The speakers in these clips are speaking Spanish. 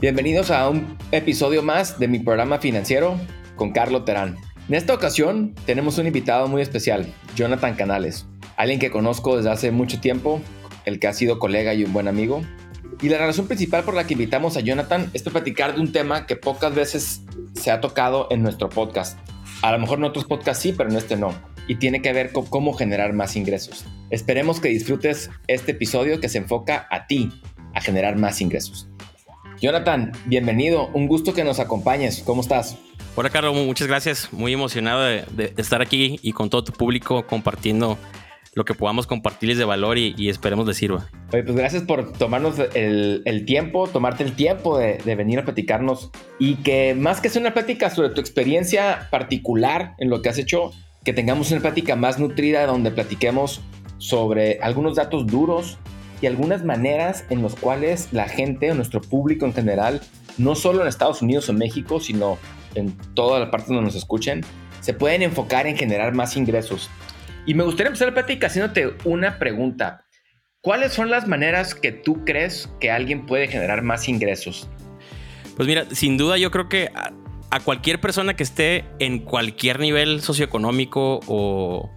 Bienvenidos a un episodio más de mi programa financiero con Carlo Terán. En esta ocasión tenemos un invitado muy especial, Jonathan Canales, alguien que conozco desde hace mucho tiempo, el que ha sido colega y un buen amigo. Y la razón principal por la que invitamos a Jonathan es para platicar de un tema que pocas veces se ha tocado en nuestro podcast. A lo mejor en otros podcasts sí, pero en este no. Y tiene que ver con cómo generar más ingresos. Esperemos que disfrutes este episodio que se enfoca a ti, a generar más ingresos. Jonathan, bienvenido. Un gusto que nos acompañes. ¿Cómo estás? Hola, Carlos. Muchas gracias. Muy emocionado de, estar aquí y con todo tu público compartiendo lo que podamos compartirles de valor y, esperemos les sirva. pues gracias por tomarnos el, tiempo, tomarte el tiempo de, de, venir a platicarnos y que más que sea una plática sobre tu experiencia particular en lo que has hecho, que tengamos una plática más nutrida donde platiquemos sobre algunos datos duros y algunas maneras en las cuales la gente o nuestro público en general, no solo en Estados Unidos o México, sino en toda la parte donde nos escuchen, se pueden enfocar en generar más ingresos. Y me gustaría empezar la plática haciéndote una pregunta. ¿Cuáles son las maneras que tú crees que alguien puede generar más ingresos? Pues mira, sin duda yo creo que a, a cualquier persona que esté en cualquier nivel socioeconómico o,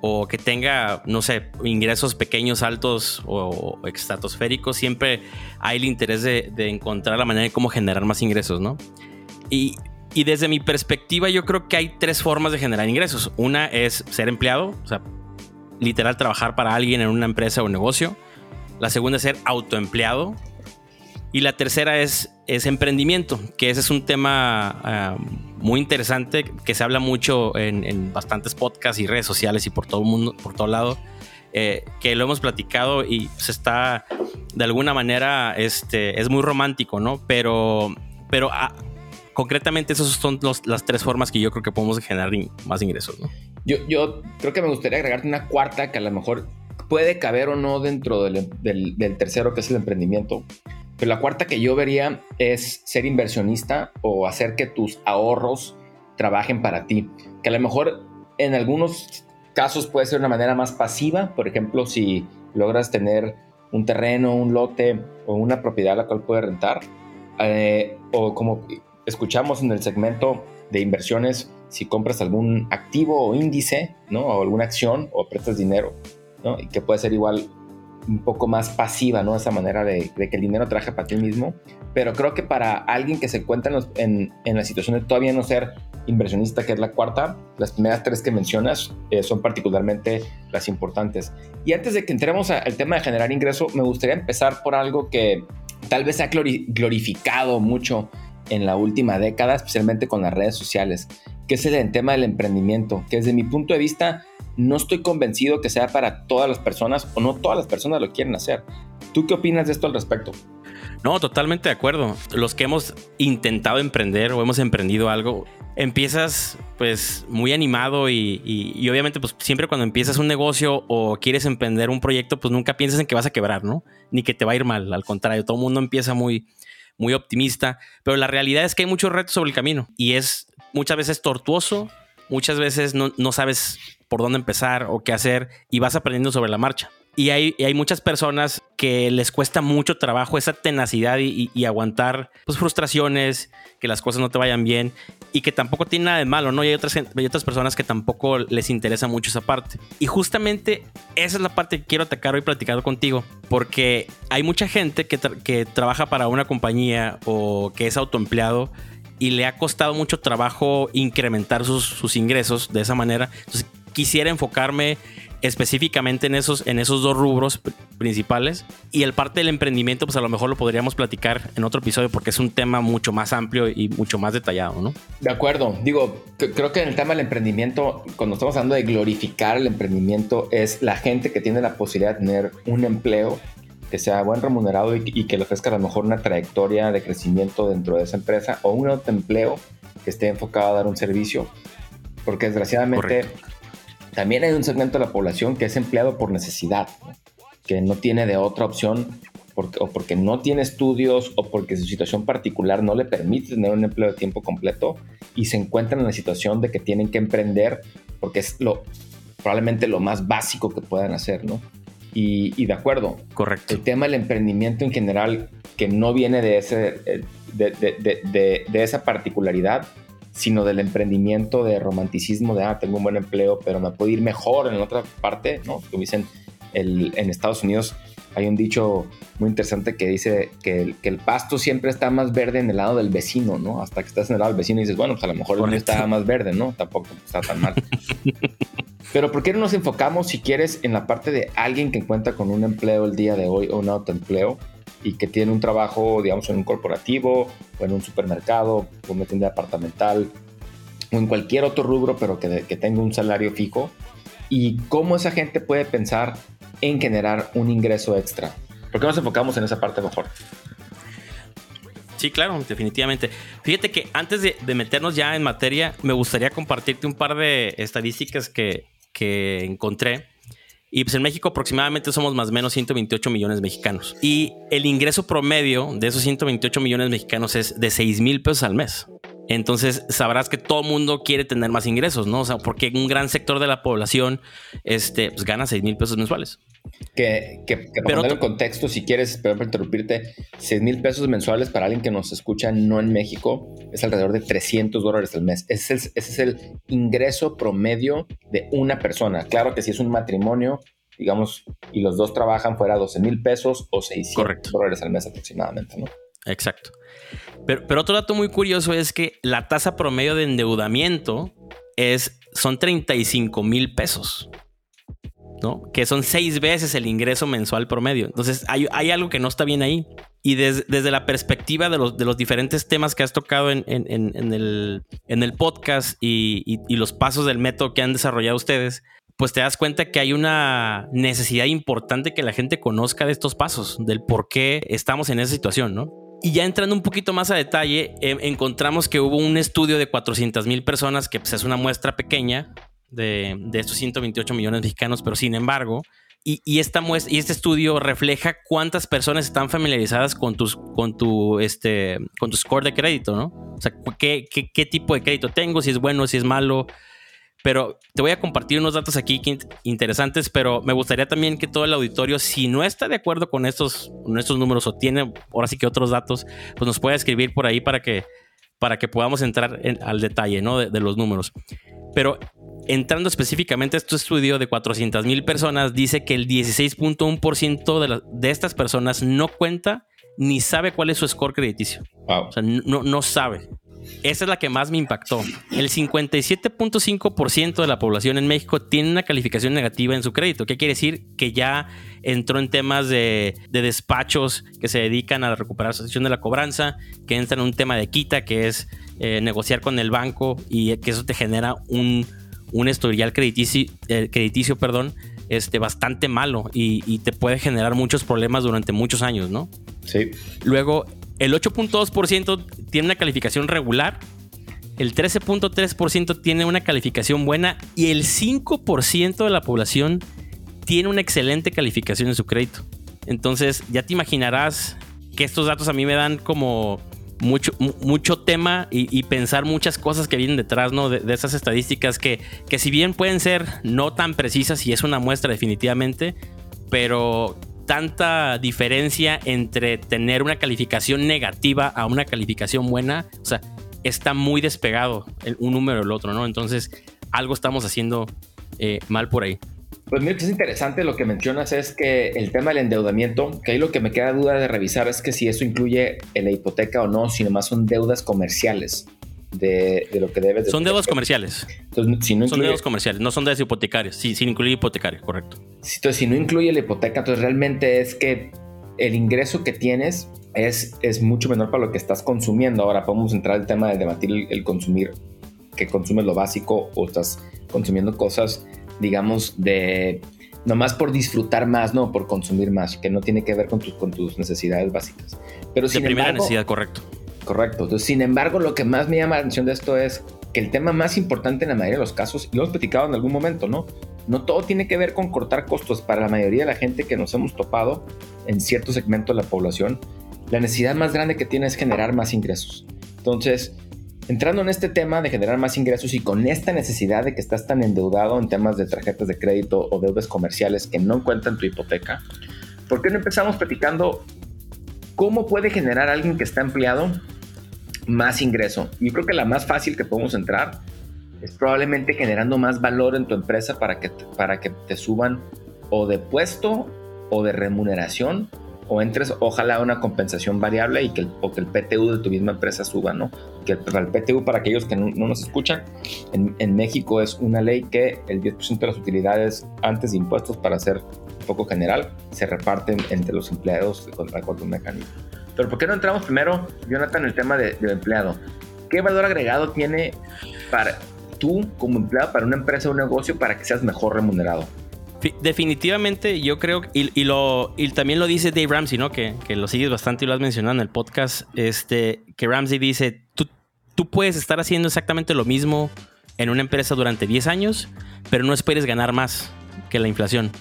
o que tenga, no sé, ingresos pequeños, altos o, estratosféricos, siempre hay el interés de, encontrar la manera de cómo generar más ingresos, ¿no? Y, desde mi perspectiva, yo creo que hay tres formas de generar ingresos. Una es ser empleado, o sea, literal trabajar para alguien en una empresa o negocio. La segunda es ser autoempleado, y la tercera es, es emprendimiento, que ese es un tema ah, muy interesante que se habla mucho en, bastantes podcasts y redes sociales y por todo el mundo, por todo lado. Eh, que lo hemos platicado y se está de alguna manera este, es muy romántico, ¿no? Pero, pero ah, concretamente esas son las tres formas que yo creo que podemos generar más ingresos, ¿no? Yo, yo creo que me gustaría agregarte una cuarta que a lo mejor puede caber o no dentro del, del tercero, que es el emprendimiento. Pero la cuarta que yo vería es ser inversionista o hacer que tus ahorros trabajen para ti. Que a lo mejor en algunos casos puede ser una manera más pasiva. Por ejemplo, si logras tener un terreno, un lote o una propiedad a la cual puedes rentar. Eh, o como escuchamos en el segmento de inversiones, si compras algún activo o índice, ¿no? O alguna acción o prestas dinero, ¿no? Y que puede ser igual un poco más pasiva, ¿no? Esa manera de, que el dinero traje para ti mismo. Pero creo que para alguien que se encuentra en, la situación de todavía no ser inversionista, que es la cuarta, las primeras tres que mencionas eh, son particularmente las importantes. Y antes de que entremos al tema de generar ingreso, me gustaría empezar por algo que tal vez se ha glorificado mucho en la última década, especialmente con las redes sociales, que es el tema del emprendimiento, que desde mi punto de vista no estoy convencido que sea para todas las personas o no todas las personas lo quieren hacer. ¿Tú qué opinas de esto al respecto? No, totalmente de acuerdo. Los que hemos intentado emprender o hemos emprendido algo, empiezas pues muy animado y, obviamente pues siempre cuando empiezas un negocio o quieres emprender un proyecto pues nunca piensas en que vas a quebrar, ¿no? Ni que te va a ir mal, al contrario, todo el mundo empieza muy, muy optimista, pero la realidad es que hay muchos retos sobre el camino y es muchas veces tortuoso, muchas veces no, no sabes por dónde empezar o qué hacer y vas aprendiendo sobre la marcha. Y hay, hay muchas personas que les cuesta mucho trabajo esa tenacidad y, aguantar pues, frustraciones, que las cosas no te vayan bien y que tampoco tiene nada de malo, ¿no? Y hay otras, hay otras personas que tampoco les interesa mucho esa parte. Y justamente esa es la parte que quiero atacar hoy platicando contigo, porque hay mucha gente que, que trabaja para una compañía o que es autoempleado y le ha costado mucho trabajo incrementar sus, sus ingresos de esa manera. Entonces, quisiera enfocarme específicamente en esos, en esos dos rubros principales. Y el parte del emprendimiento, pues a lo mejor lo podríamos platicar en otro episodio porque es un tema mucho más amplio y mucho más detallado, ¿no? De acuerdo. Digo, creo que en el tema del emprendimiento, cuando estamos hablando de glorificar el emprendimiento, es la gente que tiene la posibilidad de tener un empleo que sea buen remunerado y, que le ofrezca a lo mejor una trayectoria de crecimiento dentro de esa empresa o un autoempleo que esté enfocado a dar un servicio, porque desgraciadamente también hay un segmento de la población que es empleado por necesidad, que no tiene de otra opción porque, o porque no tiene estudios o porque su situación particular no le permite tener un empleo de tiempo completo y se encuentran en la situación de que tienen que emprender porque es lo probablemente lo más básico que puedan hacer, ¿no? Y, de acuerdo. Correcto. El tema del emprendimiento en general, que no viene de, ese, eh, de, de, esa particularidad, sino del emprendimiento de romanticismo de, ah, tengo un buen empleo, pero me puedo ir mejor en otra parte, ¿no? Como dicen, el, en Estados Unidos hay un dicho muy interesante que dice que el, que el, pasto siempre está más verde en el lado del vecino, ¿no? Hasta que estás en el lado del vecino y dices, bueno, pues a lo mejor el mío está más verde, ¿no? Tampoco está tan mal. Pero ¿por qué no nos enfocamos, si quieres, en la parte de alguien que cuenta con un empleo el día de hoy o un autoempleo y que tiene un trabajo, digamos, en un corporativo o en un supermercado o en una tienda departamental o en cualquier otro rubro, pero que, que tenga un salario fijo? Y cómo esa gente puede pensar en generar un ingreso extra. ¿Por qué nos enfocamos en esa parte mejor? Sí, claro, definitivamente. Fíjate que antes de, de, meternos ya en materia, me gustaría compartirte un par de estadísticas que, que encontré. Y pues en México aproximadamente somos más o menos 128 millones mexicanos. Y el ingreso promedio de esos 128 millones mexicanos es de 6 mil pesos al mes. Entonces sabrás que todo el mundo quiere tener más ingresos, ¿no? O sea, porque un gran sector de la población este, pues, gana 6 mil pesos mensuales. Que, que, que para poner en contexto, si quieres, perdón por interrumpirte, 6 mil pesos mensuales para alguien que nos escucha no en México es alrededor de 300 dólares al mes. Ese es, ese es el ingreso promedio de una persona. Claro que si es un matrimonio, digamos, y los dos trabajan fuera 12 mil pesos o 600 dólares al mes aproximadamente, ¿no? Exacto. Pero, pero, otro dato muy curioso es que la tasa promedio de endeudamiento es, son 35 mil pesos. ¿no? Que son seis veces el ingreso mensual promedio. Entonces hay, algo que no está bien ahí. Y desde la perspectiva de los, diferentes temas que has tocado en, el, podcast y, los pasos del método que han desarrollado ustedes, pues te das cuenta que hay una necesidad importante que la gente conozca de estos pasos, del por qué estamos en esa situación, ¿no? Y ya entrando un poquito más a detalle, eh, encontramos que hubo un estudio de 400 mil personas, que pues, es una muestra pequeña de, de, estos 128 millones mexicanos, pero sin embargo, y, y, esta muestra, y este estudio refleja cuántas personas están familiarizadas con, tus, con, tu, este, con tu score de crédito, ¿no? O sea, ¿qué, qué, qué tipo de crédito tengo, si es bueno, si es malo, pero te voy a compartir unos datos aquí interesantes, pero me gustaría también que todo el auditorio, si no está de acuerdo con estos, con estos números o tiene ahora sí que otros datos, pues nos pueda escribir por ahí para que, para que podamos entrar en, al detalle ¿no? de, de, los números. Pero entrando específicamente a este estudio de 400 mil personas, dice que el 16.1% de, de estas personas no cuenta ni sabe cuál es su score crediticio. Wow. O sea, no, no sabe. Esa es la que más me impactó. El 57.5% de la población en México tiene una calificación negativa en su crédito. ¿Qué quiere decir? Que ya entró en temas de, de despachos que se dedican a la recuperación de la cobranza, que entra en un tema de quita, que es eh, negociar con el banco y que eso te genera un, un historial crediticio, eh, crediticio perdón, este, bastante malo y, y, te puede generar muchos problemas durante muchos años, ¿no? Sí. Luego, el 8.2% tiene una calificación regular, el 13.3% tiene una calificación buena y el 5% de la población tiene una excelente calificación en su crédito. Entonces ya te imaginarás que estos datos a mí me dan como mucho, mucho tema y, pensar muchas cosas que vienen detrás ¿no? de, de esas estadísticas que, que si bien pueden ser no tan precisas y es una muestra definitivamente, pero tanta diferencia entre tener una calificación negativa a una calificación buena. O sea, está muy despegado el, un número el otro, ¿no? Entonces, algo estamos haciendo eh, mal por ahí. Pues mira, es interesante lo que mencionas es que el tema del endeudamiento, que ahí lo que me queda duda de revisar es que si eso incluye la hipoteca o no, si nomás son deudas comerciales de, de lo que debes. De son deudas comerciales. Entonces, si no incluye, son deudas comerciales, no son deudas hipotecarias, sí, sin incluir hipotecarias, correcto. Entonces, si no incluye la hipoteca, entonces realmente es que el ingreso que tienes es, es mucho menor para lo que estás consumiendo. Ahora podemos entrar al tema de debatir el, el consumir, que consumes lo básico o estás consumiendo cosas, digamos, de nomás por disfrutar más, no por consumir más, que no tiene que ver con tus, con tus necesidades básicas. Pero de primera embargo, necesidad, correcto Correcto. Sin embargo, lo que más me llama la atención de esto es que el tema más importante en la mayoría de los casos, y lo hemos platicado en algún momento, ¿no? No todo tiene que ver con cortar costos. Para la mayoría de la gente que nos hemos topado en cierto segmento de la población, la necesidad más grande que tiene es generar más ingresos. Entonces, entrando en este tema de generar más ingresos y con esta necesidad de que estás tan endeudado en temas de tarjetas de crédito o deudas comerciales que no cuentan tu hipoteca, ¿por qué no empezamos platicando cómo puede generar alguien que está empleado más ingreso? Yo creo que la más fácil que podemos entrar es probablemente generando más valor en tu empresa para que, para que te suban o de puesto o de remuneración o entres, ojalá una compensación variable y que el, o que el PTU de tu misma empresa suba, ¿no? Que el, el PTU, para aquellos que no, nos escuchan, en, en, México es una ley que el 10% de las utilidades antes de impuestos, para ser un poco general, se reparten entre los empleados con, con un mecanismo. Pero ¿por qué no entramos primero, Jonathan, en el tema de, empleado? ¿Qué valor agregado tiene para tú como empleado para una empresa o un negocio para que seas mejor remunerado? Definitivamente, yo creo, y, lo, también lo dice Dave Ramsey, ¿no? Que, que, lo sigues bastante y lo has mencionado en el podcast. Este, que Ramsey dice: tú, tú puedes estar haciendo exactamente lo mismo en una empresa durante 10 años, pero no esperes ganar más que la inflación.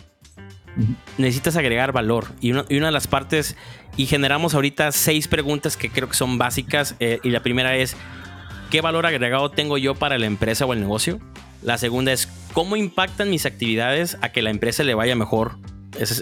Necesitas agregar valor. Y una, de las partes, y generamos ahorita seis preguntas que creo que son básicas. Eh, y la primera es: ¿qué valor agregado tengo yo para la empresa o el negocio? La segunda es cómo impactan mis actividades a que la empresa le vaya mejor. Esa,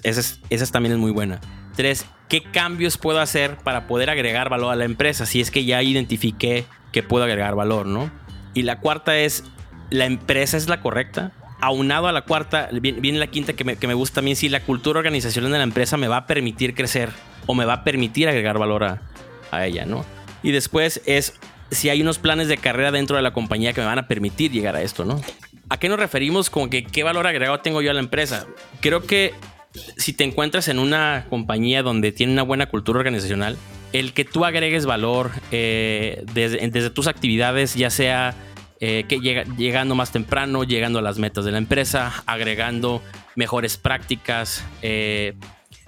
esa también es muy buena. Tres, ¿qué cambios puedo hacer para poder agregar valor a la empresa? Si es que ya identifiqué que puedo agregar valor, ¿no? Y la cuarta es, ¿la empresa es la correcta? Aunado a la cuarta, viene la quinta que me, que me gusta también, si la cultura organizacional de la empresa me va a permitir crecer o me va a permitir agregar valor a, a ella, ¿no? Y después es si hay unos planes de carrera dentro de la compañía que me van a permitir llegar a esto, ¿no? ¿A qué nos referimos con que qué valor agregado tengo yo a la empresa? Creo que si te encuentras en una compañía donde tiene una buena cultura organizacional, el que tú agregues valor eh, desde, desde, tus actividades, ya sea eh, que llega, llegando más temprano, llegando a las metas de la empresa, agregando mejores prácticas, eh,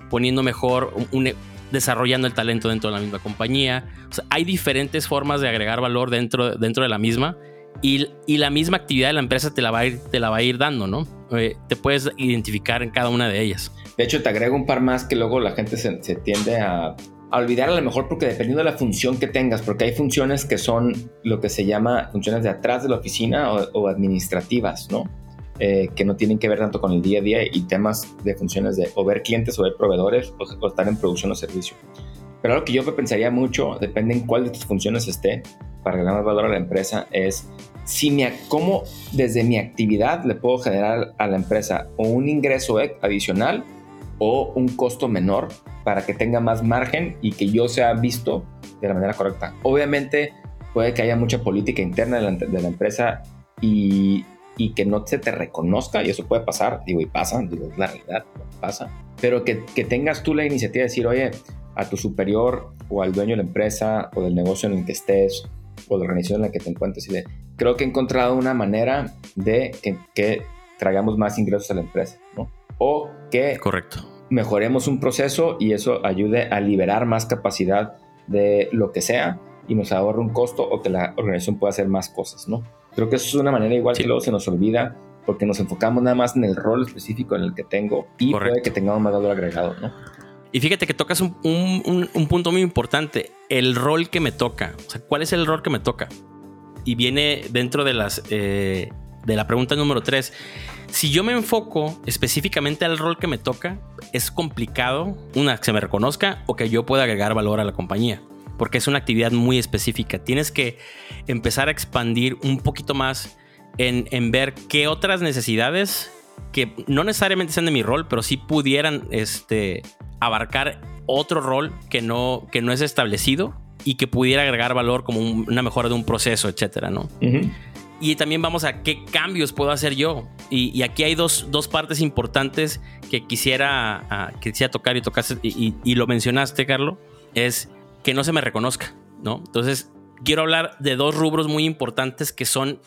poniendo mejor un, desarrollando el talento dentro de la misma compañía. Hay diferentes formas de agregar valor dentro, dentro de la misma y, y, la misma actividad de la empresa te la va a ir, te la va a ir dando, ¿no? Eh, te puedes identificar en cada una de ellas. De hecho, te agrego un par más que luego la gente se, se tiende a, a, olvidar a lo mejor porque dependiendo de la función que tengas, porque hay funciones que son lo que se llama funciones de atrás de la oficina o, o administrativas, ¿no? Eh, que no tienen que ver tanto con el día a día y temas de funciones de o ver clientes o ver proveedores o, o estar en producción o servicio. Pero algo que yo pensaría mucho, depende en cuál de tus funciones esté, para ganar más valor a la empresa, es si me, cómo desde mi actividad le puedo generar a la empresa o un ingreso adicional o un costo menor para que tenga más margen y que yo sea visto de la manera correcta. Obviamente puede que haya mucha política interna de la, empresa y que no se te reconozca, y eso puede pasar, digo, y pasa, digo, es la realidad, pasa, pero que, que, tengas tú la iniciativa de decir, oye, a tu superior o al dueño de la empresa o del negocio en el que estés o de la organización en la que te encuentres, y de, creo que he encontrado una manera de que, que traigamos más ingresos a la empresa, ¿no? O que Correcto. Mejoremos un proceso y eso ayude a liberar más capacidad de lo que sea y nos ahorre un costo o que la organización pueda hacer más cosas, ¿no? Creo que eso es una manera igual sí. que luego se nos olvida porque nos enfocamos nada más en el rol específico en el que tengo y Correcto. puede que tengamos más valor agregado, ¿no? Y fíjate que tocas un, un, un, punto muy importante, el rol que me toca. O sea, ¿cuál es el rol que me toca? Y viene dentro de, las, eh, de la pregunta número 3. Si yo me enfoco específicamente al rol que me toca, es complicado, una, que se me reconozca o que yo pueda agregar valor a la compañía porque es una actividad muy específica. Tienes que empezar a expandir un poquito más en, ver qué otras necesidades que no necesariamente sean de mi rol, pero sí pudieran este, abarcar otro rol que no, que no es establecido y que pudiera agregar valor como un, una mejora de un proceso, etcétera, ¿no? Y también vamos a qué cambios puedo hacer yo. Y, aquí hay dos, dos, partes importantes que quisiera, uh, quisiera tocar y tocaste, y, y lo mencionaste, Carlos. Es que no se me reconozca, ¿no? Entonces, quiero hablar de dos rubros muy importantes que son,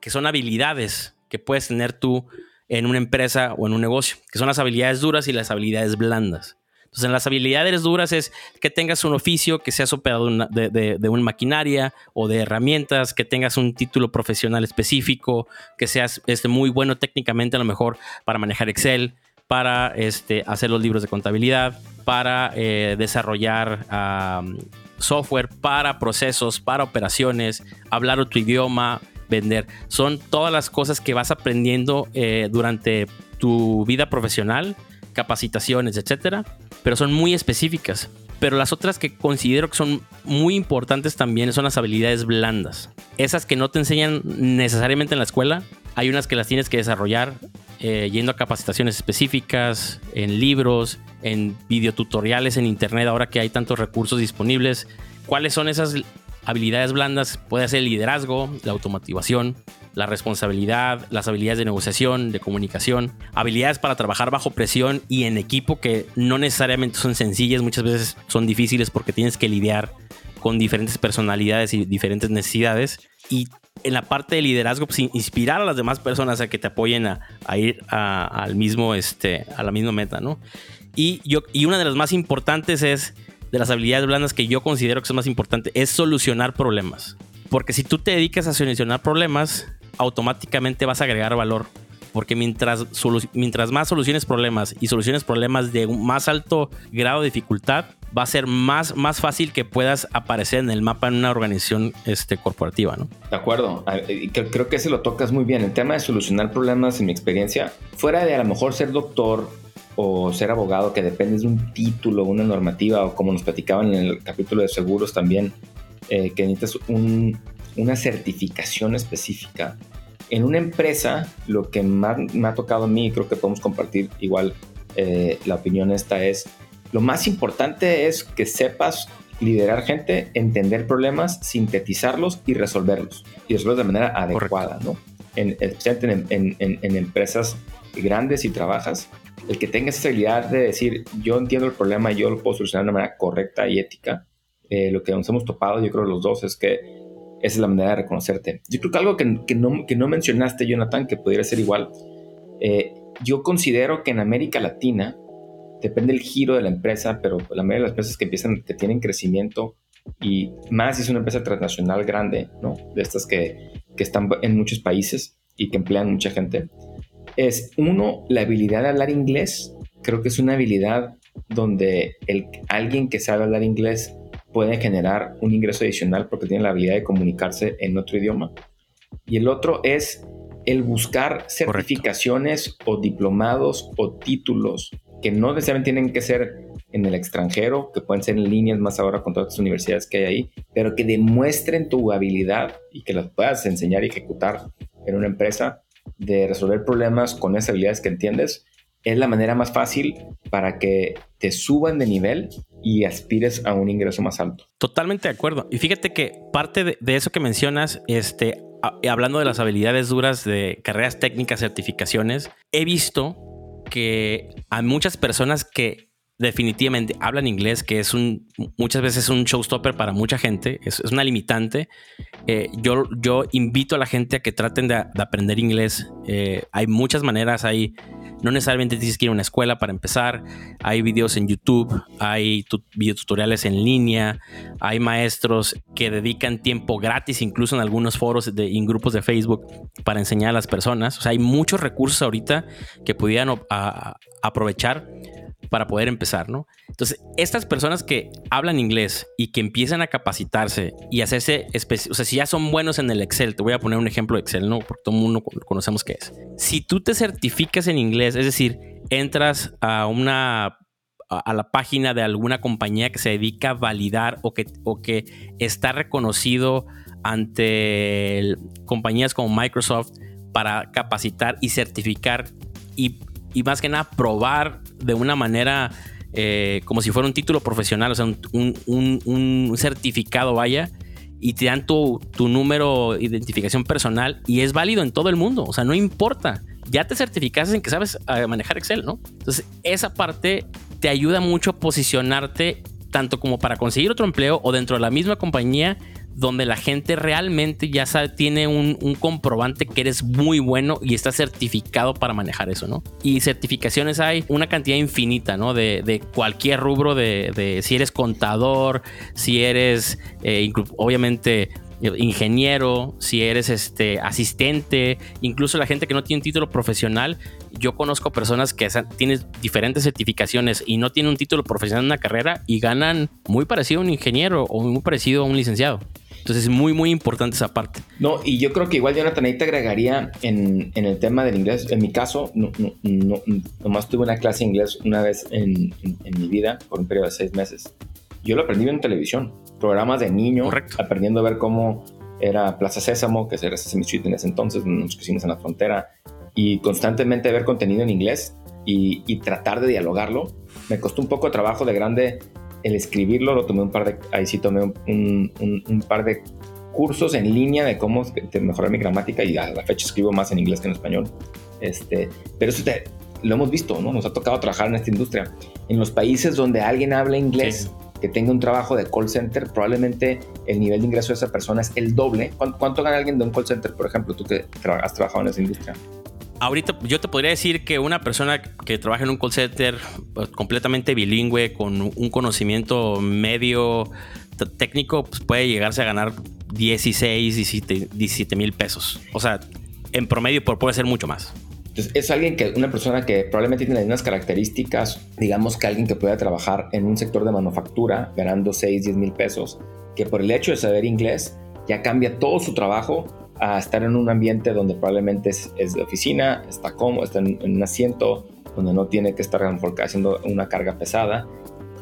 que son habilidades que puedes tener tú en una empresa o en un negocio, que son las habilidades duras y las habilidades blandas. Entonces, en las habilidades duras es que tengas un oficio, que seas operador de, una maquinaria o de herramientas, que tengas un título profesional específico, que seas este, muy bueno técnicamente a lo mejor para manejar Excel, para este, hacer los libros de contabilidad, para eh, desarrollar software, para procesos, para operaciones, hablar otro idioma, vender. Son todas las cosas que vas aprendiendo eh, durante tu vida profesional, capacitaciones, etcétera, pero son muy específicas. Pero las otras que considero que son muy importantes también son las habilidades blandas. Esas que no te enseñan necesariamente en la escuela, hay unas que las tienes que desarrollar eh, yendo a capacitaciones específicas, en libros, en videotutoriales en internet, ahora que hay tantos recursos disponibles. ¿Cuáles son esas habilidades blandas? Puede ser el liderazgo, la automatización, la responsabilidad, las habilidades de negociación, de comunicación, habilidades para trabajar bajo presión y en equipo que no necesariamente son sencillas, muchas veces son difíciles porque tienes que lidiar con diferentes personalidades y diferentes necesidades. Y en la parte de liderazgo, pues inspirar a las demás personas a que te apoyen a, ir al mismo, este, a la misma meta, ¿no? Y, yo, y una de las más importantes es, de las habilidades blandas que yo considero que son más importantes, es solucionar problemas. Porque si tú te dedicas a solucionar problemas, automáticamente vas a agregar valor. Porque mientras, mientras más soluciones problemas y soluciones problemas de más alto grado de dificultad, va a ser más, más fácil que puedas aparecer en el mapa en una organización este, corporativa, ¿no? De acuerdo. Creo que ese lo tocas muy bien. El tema de solucionar problemas, en mi experiencia, fuera de a lo mejor ser doctor o ser abogado, que depende de un título, una normativa, o como nos platicaban en el capítulo de seguros también, eh, que necesitas un, una certificación específica. En una empresa, lo que más me ha tocado a mí, creo que podemos compartir igual eh, la opinión esta es, lo más importante es que sepas liderar gente, entender problemas, sintetizarlos y resolverlos. Y resolverlos de manera adecuada, ¿no? En, especialmente en, empresas grandes y trabajas, el que tenga esa habilidad de decir, yo entiendo el problema yo lo puedo solucionar de una manera correcta y ética, eh, lo que nos hemos topado, yo creo los dos, es que esa es la manera de reconocerte. Yo creo que algo que, no, que no, mencionaste, Jonathan, que podría ser igual, eh, yo considero que en América Latina, depende del giro de la empresa, pero la mayoría de las empresas que empiezan, que tienen crecimiento, y más si es una empresa transnacional grande, ¿no? De estas que, que están en muchos países y que emplean mucha gente, es uno, la habilidad de hablar inglés. Creo que es una habilidad donde el, alguien que sabe hablar inglés pueden generar un ingreso adicional porque tienen la habilidad de comunicarse en otro idioma. Y el otro es el buscar certificaciones o diplomados o títulos que no necesariamente tienen que ser en el extranjero, que pueden ser en líneas más ahora con todas las universidades que hay ahí, pero que demuestren tu habilidad y que las puedas enseñar y ejecutar en una empresa de resolver problemas con esas habilidades que entiendes, es la manera más fácil para que te suban de nivel y aspires a un ingreso más alto. Totalmente de acuerdo. Y fíjate que parte de, eso que mencionas, este, hablando de las habilidades duras de carreras técnicas, certificaciones, he visto que hay muchas personas que definitivamente hablan inglés, que es un muchas veces un showstopper para mucha gente, es, una limitante. Eh, yo, yo invito a la gente a que traten de, aprender inglés. Eh, hay muchas maneras, hay no necesariamente tienes que ir a una escuela para empezar. Hay videos en YouTube, hay videotutoriales en línea, hay maestros que dedican tiempo gratis, incluso en algunos foros de, en grupos de Facebook, para enseñar a las personas. O sea, hay muchos recursos ahorita que pudieran aprovechar para poder empezar, ¿no? Entonces, estas personas que hablan inglés y que empiezan a capacitarse y hacerse, o sea, si ya son buenos en el Excel, te voy a poner un ejemplo de Excel, ¿no? Porque todo el mundo conocemos qué es. Si tú te certificas en inglés, es decir, entras a una a la página de alguna compañía que se dedica a validar o que, o que está reconocido ante compañías como Microsoft para capacitar y certificar y, y más que nada probar de una manera eh, como si fuera un título profesional, o sea, un, certificado, vaya, y te dan tu, tu, número de identificación personal y es válido en todo el mundo, o sea, no importa. Ya te certificaste en que sabes eh, manejar Excel, ¿no? Entonces, esa parte te ayuda mucho a posicionarte tanto como para conseguir otro empleo o dentro de la misma compañía donde la gente realmente ya sabe, tiene un, comprobante que eres muy bueno y está certificado para manejar eso, ¿no? Y certificaciones hay una cantidad infinita, ¿no? De, cualquier rubro, de, si eres contador, si eres, eh, obviamente, ingeniero, si eres este asistente, incluso la gente que no tiene título profesional. Yo conozco personas que tienen diferentes certificaciones y no tienen un título profesional en una carrera y ganan muy parecido a un ingeniero o muy parecido a un licenciado. Entonces es muy, muy importante esa parte. No, y yo creo que igual Jonathan ahí te agregaría en, en el tema del inglés. En mi caso, no, no, nomás tuve una clase de inglés una vez en, en, mi vida por un periodo de seis meses. Yo lo aprendí en televisión, programas de niño, aprendiendo a ver cómo era Plaza Sésamo, que era Sesame Street en ese entonces, nos pusimos en la frontera, y constantemente ver contenido en inglés y, y tratar de dialogarlo. Me costó un poco de trabajo de grande el escribirlo lo tomé un par de, ahí sí tomé un, un, par de cursos en línea de cómo mejorar mi gramática y a la fecha escribo más en inglés que en español. Este, pero eso lo hemos visto, ¿no? Nos ha tocado trabajar en esta industria. En los países donde alguien habla inglés, que tenga un trabajo de call center, probablemente el nivel de ingreso de esa persona es el doble. ¿Cuánto, cuánto gana alguien de un call center, por ejemplo, tú que has trabajado en esa industria? Ahorita yo te podría decir que una persona que trabaja en un call center pues, completamente bilingüe, con un conocimiento medio técnico, pues puede llegarse a ganar 16, 17 mil pesos. O sea, en promedio puede ser mucho más. Entonces, es alguien que, una persona que probablemente tiene las mismas características, digamos que alguien que pueda trabajar en un sector de manufactura ganando 6, 10 mil pesos, que por el hecho de saber inglés ya cambia todo su trabajo a estar en un ambiente donde probablemente es, de oficina, está cómodo, está en, un asiento donde no tiene que estar haciendo una carga pesada,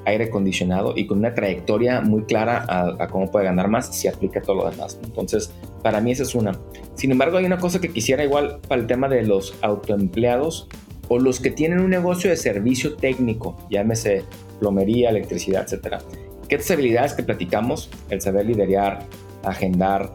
aire acondicionado y con una trayectoria muy clara a, cómo puede ganar más si aplica todo lo demás. Entonces, para mí esa es una. Sin embargo, hay una cosa que quisiera igual para el tema de los autoempleados o los que tienen un negocio de servicio técnico, llámese plomería, electricidad, etcétera. ¿Qué habilidades que platicamos, el saber liderar, agendar,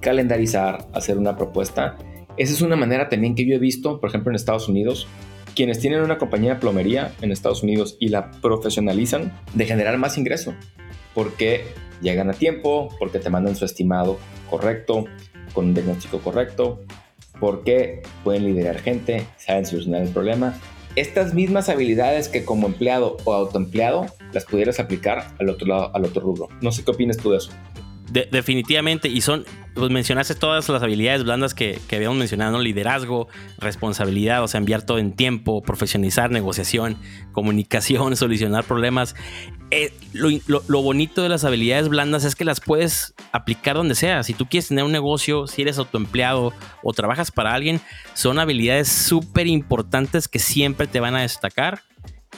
calendarizar, hacer una propuesta. Esa es una manera también que yo he visto, por ejemplo, en Estados Unidos, quienes tienen una compañía de plomería en Estados Unidos y la profesionalizan, de generar más ingreso, porque llegan a tiempo, porque te mandan su estimado correcto, con un diagnóstico correcto, porque pueden liderar gente, saben solucionar el problema. Estas mismas habilidades que como empleado o autoempleado las pudieras aplicar al otro lado, al otro rubro. No sé qué opinas tú de eso definitivamente, y son, pues mencionaste todas las habilidades blandas que, habíamos mencionado, liderazgo, responsabilidad, o sea, enviar todo en tiempo, profesionalizar, negociación, comunicación, solucionar problemas. Eh, lo, bonito de las habilidades blandas es que las puedes aplicar donde sea. Si tú quieres tener un negocio, si eres autoempleado o trabajas para alguien, son habilidades súper importantes que siempre te van a destacar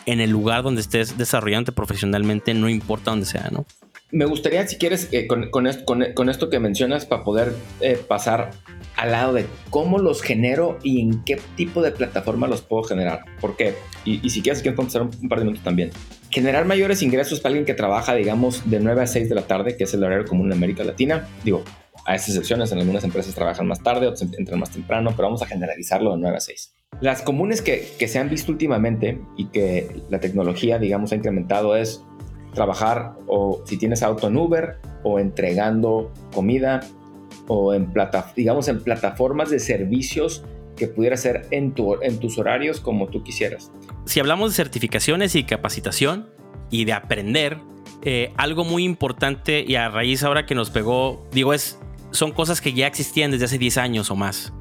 en el lugar donde estés desarrollándote profesionalmente, no importa donde sea, ¿no? Me gustaría, si quieres, eh, con, esto, que mencionas, para poder eh, pasar al lado de cómo los genero y en qué tipo de plataforma los puedo generar. ¿Por qué? Y, si quieres, quiero contestar un, par de minutos también. Generar mayores ingresos para alguien que trabaja, digamos, de 9 a 6 de la tarde, que es el horario común en América Latina. Digo, a excepciones, en algunas empresas trabajan más tarde, otras entran más temprano, pero vamos a generalizarlo de 9 a 6. Las comunes que se han visto últimamente y que la tecnología, digamos, ha incrementado es trabajar o si tienes auto en Uber o entregando comida o en plata, digamos en plataformas de servicios que pudiera ser en, tu, en tus horarios como tú quisieras. Si hablamos de certificaciones y capacitación y de aprender, eh, algo muy importante y a raíz ahora que nos pegó, digo, es, son cosas que ya existían desde hace 10 años o más,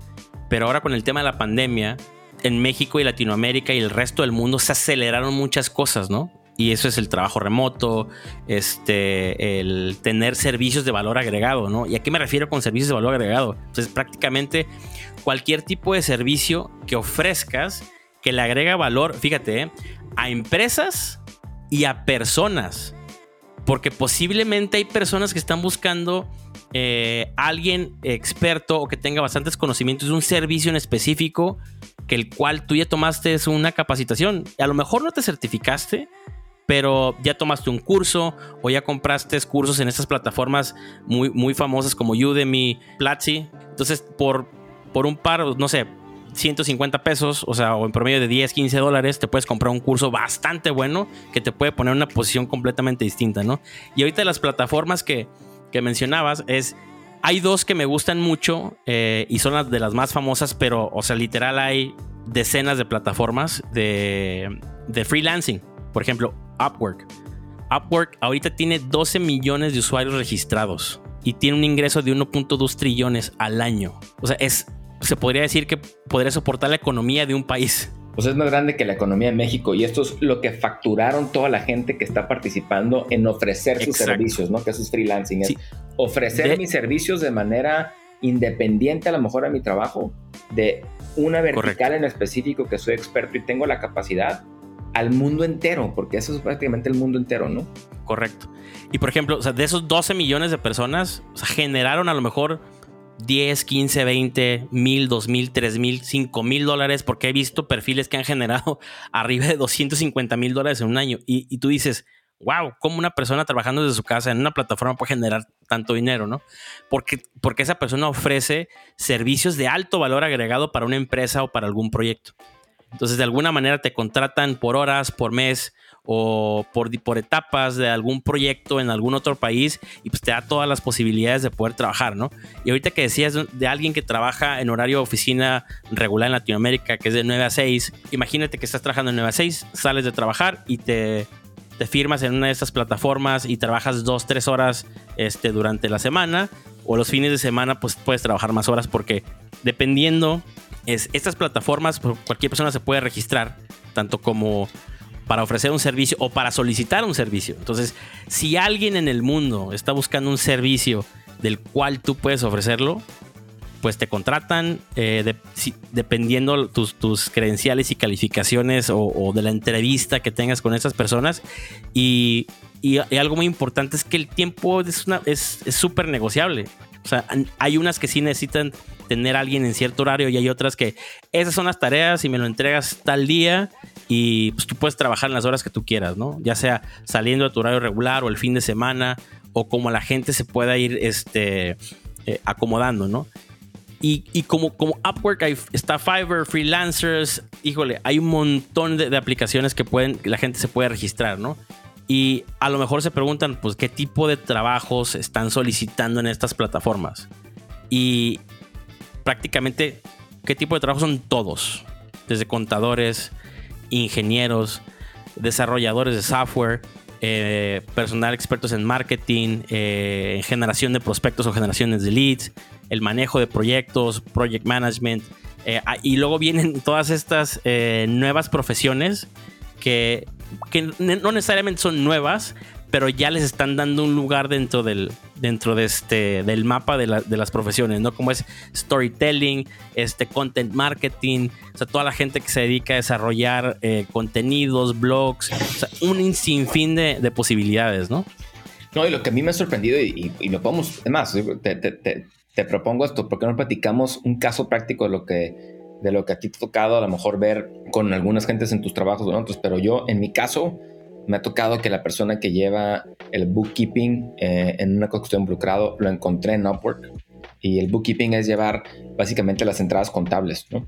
pero ahora con el tema de la pandemia, en México y Latinoamérica y el resto del mundo se aceleraron muchas cosas, ¿no? Y eso es el trabajo remoto, este, el tener servicios de valor agregado, ¿no? ¿Y a qué me refiero con servicios de valor agregado? Entonces, prácticamente cualquier tipo de servicio que ofrezcas que le agrega valor, fíjate, ¿eh? a empresas y a personas. Porque posiblemente hay personas que están buscando eh, alguien experto o que tenga bastantes conocimientos de un servicio en específico que el cual tú ya tomaste una capacitación. A lo mejor no te certificaste, pero ya tomaste un curso o ya compraste cursos en estas plataformas muy, muy famosas como Udemy, Platzi. Entonces, por, por un par, no sé, 150 pesos, o sea, o en promedio de 10, 15 dólares, te puedes comprar un curso bastante bueno que te puede poner en una posición completamente distinta, ¿no? Y ahorita las plataformas que, que mencionabas es, hay dos que me gustan mucho eh, y son las de las más famosas, pero, o sea, literal hay decenas de plataformas de, de freelancing. Por ejemplo, Upwork. Upwork ahorita tiene 12 millones de usuarios registrados y tiene un ingreso de 1.2 trillones al año. O sea, es, se podría decir que podría soportar la economía de un país. Pues es más grande que la economía de México y esto es lo que facturaron toda la gente que está participando en ofrecer sus servicios, ¿no? Que eso es freelancing. Es ofrecer mis servicios de manera independiente a lo mejor a mi trabajo, de una vertical en específico que soy experto y tengo la capacidad al mundo entero, porque eso es prácticamente el mundo entero, ¿no? Correcto. Y por ejemplo, de esos 12 millones de personas, generaron a lo mejor 10, 15, 20, mil, dos mil, tres mil, cinco mil dólares, porque he visto perfiles que han generado arriba de 250 mil dólares en un año. Y, tú dices, wow, ¿cómo una persona trabajando desde su casa en una plataforma puede generar tanto dinero, no? Porque, porque esa persona ofrece servicios de alto valor agregado para una empresa o para algún proyecto. Entonces, de alguna manera te contratan por horas, por mes o por, por etapas de algún proyecto en algún otro país y pues te da todas las posibilidades de poder trabajar, ¿no? Y ahorita que decías de alguien que trabaja en horario oficina regular en Latinoamérica, que es de 9 a 6, imagínate que estás trabajando de 9 a 6, sales de trabajar y te, te firmas en una de estas plataformas y trabajas 2, 3 horas este, durante la semana o los fines de semana pues puedes trabajar más horas porque dependiendo es estas plataformas, pues, cualquier persona se puede registrar, tanto como para ofrecer un servicio o para solicitar un servicio. Entonces, si alguien en el mundo está buscando un servicio del cual tú puedes ofrecerlo, pues te contratan eh, dependiendo tus, tus, credenciales y calificaciones o, de la entrevista que tengas con esas personas. Y, y, algo muy importante es que el tiempo es súper es, negociable. Sea, hay unas que sí necesitan tener a alguien en cierto horario y hay otras que esas son las tareas y me lo entregas tal día y pues tú puedes trabajar en las horas que tú quieras, ¿no? Ya sea saliendo de tu horario regular o el fin de semana o como la gente se pueda ir este, eh, acomodando, ¿no? Y, como, como Upwork está Fiverr, freelancers, híjole, hay un montón de, de, aplicaciones que pueden, la gente se puede registrar, ¿no? Y a lo mejor se preguntan, pues, ¿qué tipo de trabajos están solicitando en estas plataformas? Y prácticamente qué tipo de trabajo son todos, desde contadores, ingenieros, desarrolladores de software, eh, personal expertos en marketing, eh, en generación de prospectos o generaciones de leads, el manejo de proyectos, project management, eh, ah, y luego vienen todas estas nuevas profesiones que, que no necesariamente son nuevas, pero ya les están dando un lugar dentro del, dentro de este, del mapa de, las profesiones, ¿no? Como es storytelling, este, content marketing, o sea, toda la gente que se dedica a desarrollar eh, contenidos, blogs, o sea, un sinfín de, de, posibilidades, ¿no? No, y lo que a mí me ha sorprendido, y, lo podemos, es más, te, te, te, propongo esto, porque no platicamos un caso práctico de lo que de lo que a ti te ha tocado a lo mejor ver con algunas gentes en tus trabajos o en otros, pero yo en mi caso me ha tocado que la persona que lleva el bookkeeping eh, en una cosa que estoy involucrado lo encontré en Upwork. Y el bookkeeping es llevar básicamente las entradas contables, ¿no?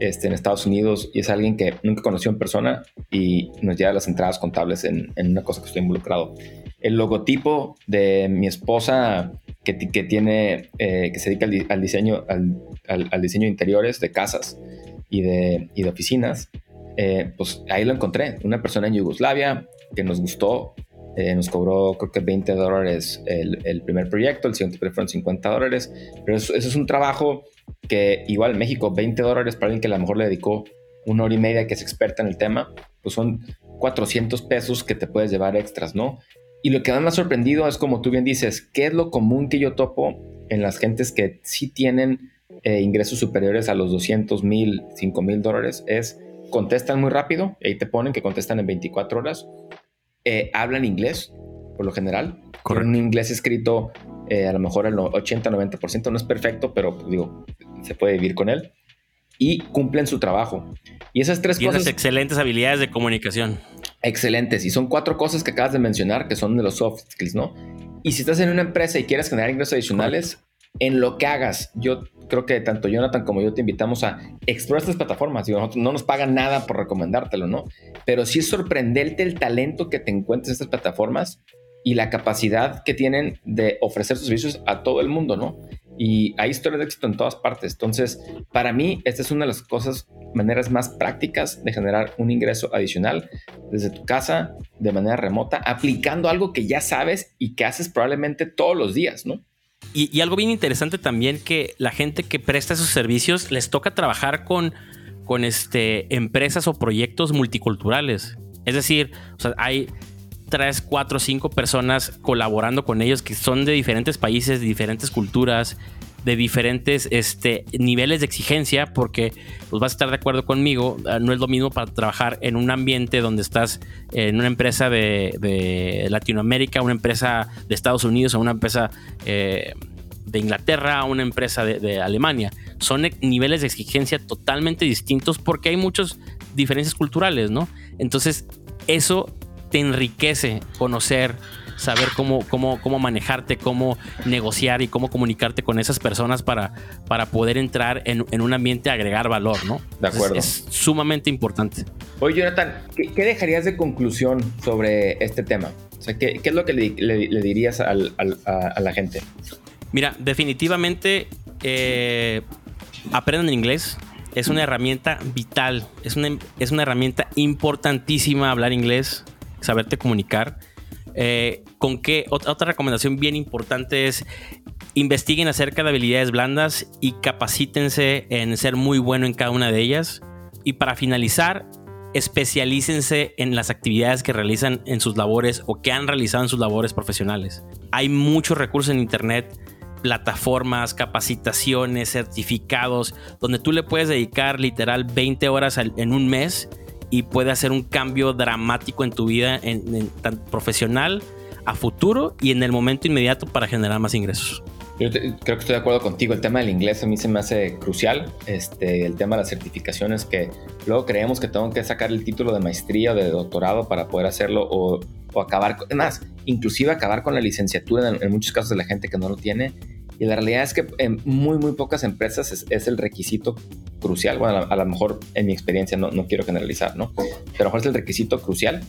Este, en Estados Unidos y es alguien que nunca conoció en persona y nos lleva las entradas contables en, en una cosa que estoy involucrado. El logotipo de mi esposa que, tiene, eh, que se dedica al, diseño, al, diseño de interiores de casas y de, oficinas, eh, pues ahí lo encontré. Una persona en Yugoslavia que nos gustó. Eh, nos cobró creo que 20 dólares el, primer proyecto, el siguiente fueron 50 dólares, pero eso, es un trabajo que igual México 20 dólares para alguien que a lo mejor le dedicó una hora y media que es experta en el tema, pues son 400 pesos que te puedes llevar extras, ¿no? Y lo que más me ha sorprendido es como tú bien dices, ¿qué es lo común que yo topo en las gentes que sí tienen eh, ingresos superiores a los 200 mil, 5 mil dólares? Es contestan muy rápido, ahí te ponen que contestan en 24 horas, eh, hablan inglés, por lo general. Con un inglés escrito, eh, a lo mejor el 80-90% no es perfecto, pero pues, digo, se puede vivir con él. Y cumplen su trabajo. Y esas tres Tienes cosas. excelentes habilidades de comunicación. Excelentes. Y son cuatro cosas que acabas de mencionar que son de los soft skills, ¿no? Y si estás en una empresa y quieres generar ingresos adicionales, en lo que hagas, yo creo que tanto Jonathan como yo te invitamos a explorar estas plataformas. Digo, nosotros no nos pagan nada por recomendártelo, ¿no? Pero sí es sorprenderte el talento que te encuentres en estas plataformas y la capacidad que tienen de ofrecer sus servicios a todo el mundo, ¿no? Y hay historias de éxito en todas partes. Entonces, para mí, esta es una de las cosas, maneras más prácticas de generar un ingreso adicional desde tu casa, de manera remota, aplicando algo que ya sabes y que haces probablemente todos los días, ¿no? Y, algo bien interesante también que la gente que presta esos servicios les toca trabajar con, con este, empresas o proyectos multiculturales. Es decir, hay tres, cuatro, cinco personas colaborando con ellos que son de diferentes países, de diferentes culturas, de diferentes este, niveles de exigencia, porque pues, vas a estar de acuerdo conmigo, ah, no es lo mismo para trabajar en un ambiente donde estás en una empresa de, Latinoamérica, una empresa de Estados Unidos o una empresa eh, de Inglaterra, una empresa de, de, Alemania. Son niveles de exigencia totalmente distintos porque hay muchas diferencias culturales, ¿no? Entonces, eso te enriquece conocer, saber cómo, cómo, cómo manejarte, cómo negociar y cómo comunicarte con esas personas para, para poder entrar en, un ambiente agregar valor, ¿no? De acuerdo. Es, sumamente importante. Oye, Jonathan, ¿qué, dejarías de conclusión sobre este tema? O sea, ¿qué, es lo que le, dirías a, la gente? Mira, definitivamente eh, aprendan inglés. Es una herramienta vital, es una, es una herramienta importantísima hablar inglés saberte comunicar. Eh, con qué otra recomendación bien importante es investiguen acerca de habilidades blandas y capacítense en ser muy bueno en cada una de ellas. Y para finalizar, especialícense en las actividades que realizan en sus labores o que han realizado en sus labores profesionales. Hay muchos recursos en Internet, plataformas, capacitaciones, certificados, donde tú le puedes dedicar literal 20 horas en un mes y puede hacer un cambio dramático en tu vida, en, profesional, a futuro y en el momento inmediato para generar más ingresos. Yo creo que estoy de acuerdo contigo. El tema del inglés a mí se me hace crucial. Este, el tema de las certificaciones que luego creemos que tengo que sacar el título de maestría o de doctorado para poder hacerlo o, acabar, con, más, inclusive acabar con la licenciatura en, en, muchos casos de la gente que no lo tiene y la realidad es que en muy, muy pocas empresas es, el requisito crucial. Bueno, a, lo mejor en mi experiencia no, no, quiero generalizar, ¿no? Pero a lo mejor es el requisito crucial.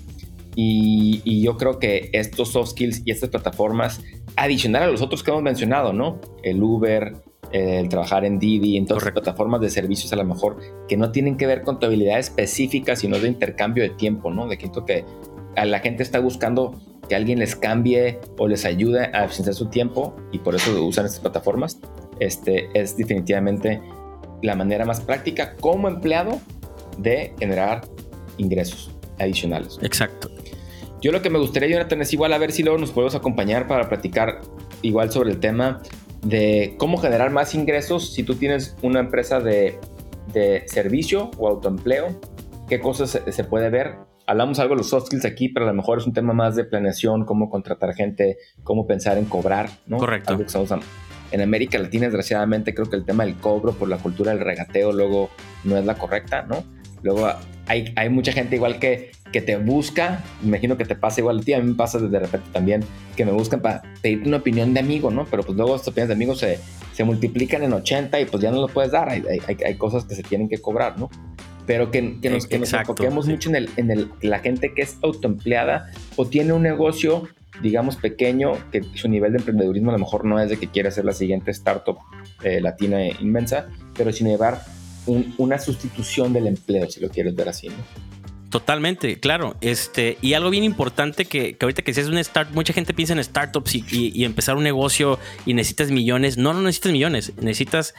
Y, y, yo creo que estos soft skills y estas plataformas, adicional a los otros que hemos mencionado, ¿no? El Uber, el trabajar en Didi, en todas las plataformas de servicios a lo mejor que no tienen que ver con tu habilidad específica, sino de intercambio de tiempo, ¿no? De que, que la gente está buscando que alguien les cambie o les ayude a eficientar su tiempo y por eso usan estas plataformas, este, es definitivamente la manera más práctica como empleado de generar ingresos adicionales. Exacto. Yo lo que me gustaría, Jonathan, es igual a ver si luego nos podemos acompañar para platicar igual sobre el tema de cómo generar más ingresos si tú tienes una empresa de, de servicio o autoempleo, qué cosas se puede ver hablamos algo de los soft skills aquí, pero a lo mejor es un tema más de planeación, cómo contratar gente, cómo pensar en cobrar, ¿no? Correcto. en América Latina, desgraciadamente, creo que el tema del cobro por la cultura del regateo luego no es la correcta, ¿no? Luego hay, hay mucha gente igual que, que te busca, me imagino que te pasa igual a ti, a mí me pasa de repente también, que me buscan para pedirte una opinión de amigo, ¿no? Pero pues luego estas opiniones de amigos se, se multiplican en 80 y pues ya no lo puedes dar, hay, hay, hay cosas que se tienen que cobrar, ¿no? Pero que, que nos, que nos enfoquemos mucho en, el, en el, la gente que es autoempleada o tiene un negocio, digamos, pequeño, que su nivel de emprendedurismo a lo mejor no es de que quiera ser la siguiente startup eh, latina inmensa, pero sin llevar una sustitución del empleo, si lo quieres ver así, ¿no? Totalmente, claro. Este, y algo bien importante que, que ahorita que si es un start, mucha gente piensa en startups y, y, empezar un negocio y necesitas millones. No, no necesitas millones. Necesitas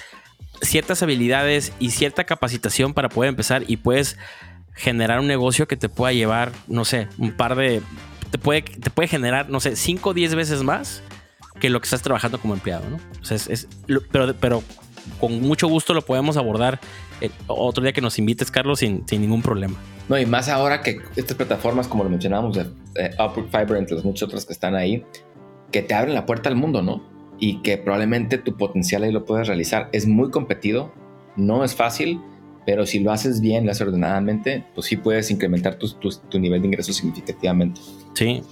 ciertas habilidades y cierta capacitación para poder empezar y puedes generar un negocio que te pueda llevar, no sé, un par de... Te puede, te puede generar, no sé, 5 o 10 veces más que lo que estás trabajando como empleado, ¿no? O sea, es, pero, pero con mucho gusto lo podemos abordar eh, otro día que nos invites, Carlos, sin, sin, ningún problema. No, y más ahora que estas plataformas, como lo mencionábamos, de eh, Fiber, entre las muchas otras que están ahí, que te abren la puerta al mundo, ¿no? Y que probablemente tu potencial ahí lo puedes realizar. Es muy competido, no es fácil, pero si lo haces bien, lo haces ordenadamente, pues sí puedes incrementar tu, tu, nivel de ingresos significativamente. Sí,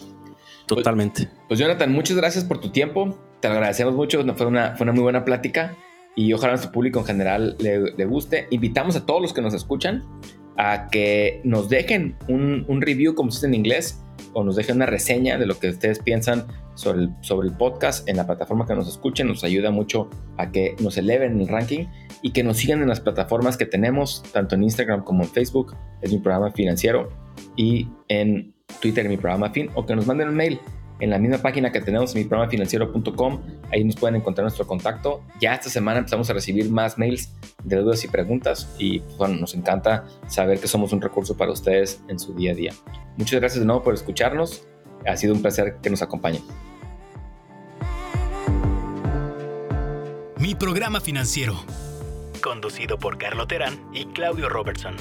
totalmente. Pues, pues, Jonathan, muchas gracias por tu tiempo, te lo agradecemos mucho, fue una, fue una muy buena plática y ojalá a nuestro público en general le, le, guste. Invitamos a todos los que nos escuchan a que nos dejen un, un review, como se dice en inglés, o nos dejen una reseña de lo que ustedes piensan sobre el, podcast en la plataforma que nos escuchen. Nos ayuda mucho a que nos eleven el ranking y que nos sigan en las plataformas que tenemos, tanto en Instagram como en Facebook, es mi programa financiero, y en Twitter, mi programa fin, o que nos manden un mail en la misma página que tenemos, mi programa financiero.com. Ahí nos pueden encontrar nuestro contacto. Ya esta semana empezamos a recibir más mails de dudas y preguntas y pues, bueno, nos encanta saber que somos un recurso para ustedes en su día a día. Muchas gracias de nuevo por escucharnos. Ha sido un placer que nos acompañen. Mi programa financiero, conducido por Carlo Terán y Claudio Robertson.